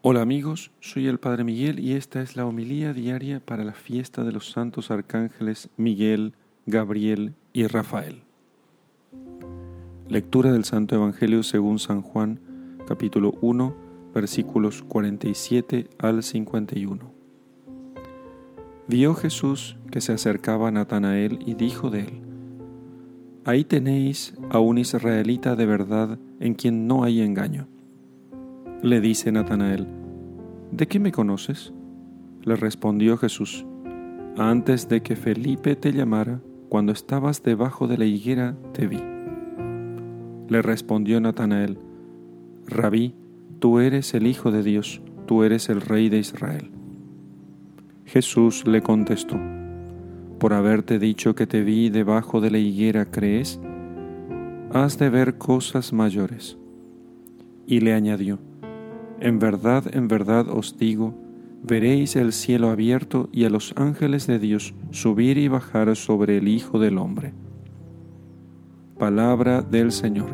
Hola amigos, soy el Padre Miguel y esta es la homilía diaria para la fiesta de los santos arcángeles Miguel, Gabriel y Rafael. Lectura del Santo Evangelio según San Juan, capítulo 1, versículos 47 al 51. Vio Jesús que se acercaba a Natanael y dijo de él, Ahí tenéis a un israelita de verdad en quien no hay engaño. Le dice Natanael, ¿De qué me conoces? Le respondió Jesús, Antes de que Felipe te llamara, cuando estabas debajo de la higuera, te vi. Le respondió Natanael, Rabí, tú eres el Hijo de Dios, tú eres el Rey de Israel. Jesús le contestó, por haberte dicho que te vi debajo de la higuera, ¿crees? Has de ver cosas mayores. Y le añadió, En verdad, en verdad os digo, veréis el cielo abierto y a los ángeles de Dios subir y bajar sobre el Hijo del Hombre. Palabra del Señor.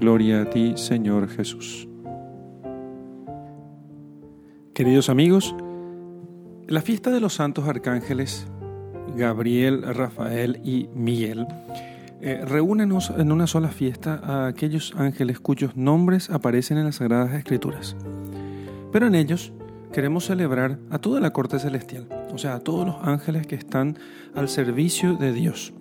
Gloria a ti, Señor Jesús. Queridos amigos, la fiesta de los santos arcángeles Gabriel, Rafael y Miguel, eh, reúnenos en una sola fiesta a aquellos ángeles cuyos nombres aparecen en las Sagradas Escrituras. Pero en ellos queremos celebrar a toda la corte celestial, o sea, a todos los ángeles que están al servicio de Dios.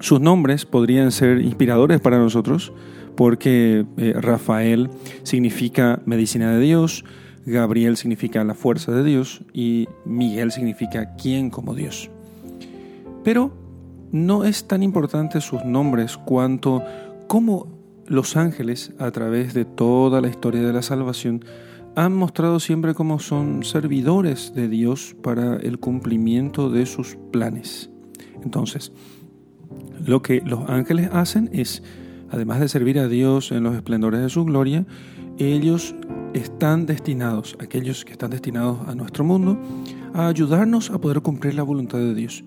Sus nombres podrían ser inspiradores para nosotros porque eh, Rafael significa medicina de Dios, Gabriel significa la fuerza de Dios y Miguel significa quién como Dios. Pero no es tan importante sus nombres cuanto cómo los ángeles, a través de toda la historia de la salvación, han mostrado siempre cómo son servidores de Dios para el cumplimiento de sus planes. Entonces, lo que los ángeles hacen es, además de servir a Dios en los esplendores de su gloria, ellos están destinados, aquellos que están destinados a nuestro mundo, a ayudarnos a poder cumplir la voluntad de Dios.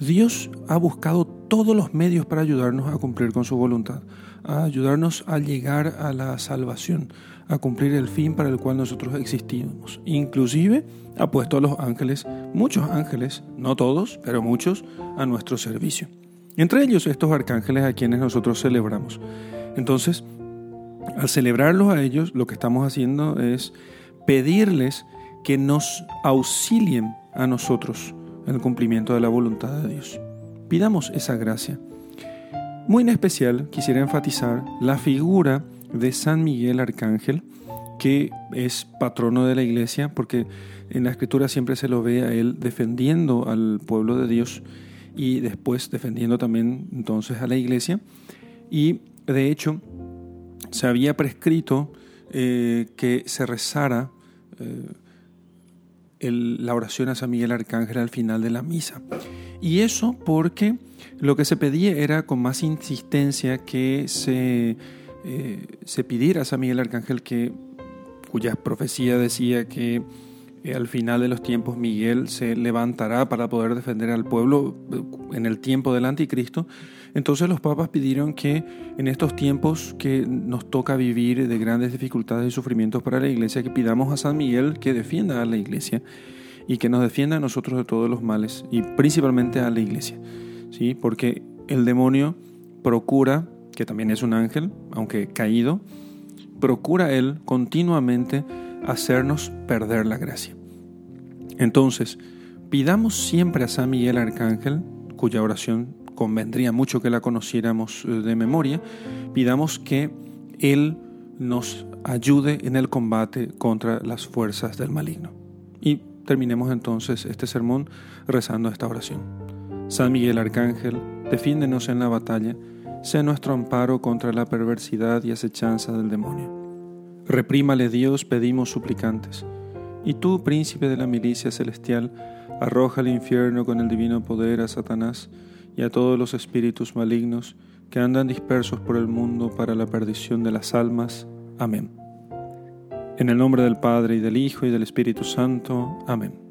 Dios ha buscado todos los medios para ayudarnos a cumplir con su voluntad, a ayudarnos a llegar a la salvación, a cumplir el fin para el cual nosotros existimos. Inclusive ha puesto a los ángeles, muchos ángeles, no todos, pero muchos, a nuestro servicio. Entre ellos estos arcángeles a quienes nosotros celebramos. Entonces, al celebrarlos a ellos, lo que estamos haciendo es pedirles que nos auxilien a nosotros el cumplimiento de la voluntad de Dios. Pidamos esa gracia. Muy en especial quisiera enfatizar la figura de San Miguel Arcángel, que es patrono de la iglesia, porque en la escritura siempre se lo ve a él defendiendo al pueblo de Dios y después defendiendo también entonces a la iglesia. Y de hecho se había prescrito eh, que se rezara eh, la oración a San Miguel Arcángel al final de la misa. Y eso porque lo que se pedía era con más insistencia que se, eh, se pidiera a San Miguel Arcángel que, cuya profecía decía que al final de los tiempos Miguel se levantará para poder defender al pueblo eh, en el tiempo del anticristo. Entonces los papas pidieron que en estos tiempos que nos toca vivir de grandes dificultades y sufrimientos para la iglesia, que pidamos a San Miguel que defienda a la iglesia y que nos defienda a nosotros de todos los males y principalmente a la iglesia. ¿sí? Porque el demonio procura, que también es un ángel, aunque caído, procura él continuamente hacernos perder la gracia. Entonces, pidamos siempre a San Miguel Arcángel, cuya oración convendría mucho que la conociéramos eh, de memoria, pidamos que Él nos ayude en el combate contra las fuerzas del maligno. Y terminemos entonces este sermón rezando esta oración. San Miguel Arcángel, defiéndenos en la batalla, sea nuestro amparo contra la perversidad y acechanza del demonio. Reprímale Dios, pedimos suplicantes. Y tú, príncipe de la milicia celestial, arroja al infierno con el divino poder a Satanás y a todos los espíritus malignos que andan dispersos por el mundo para la perdición de las almas. Amén. En el nombre del Padre y del Hijo y del Espíritu Santo. Amén.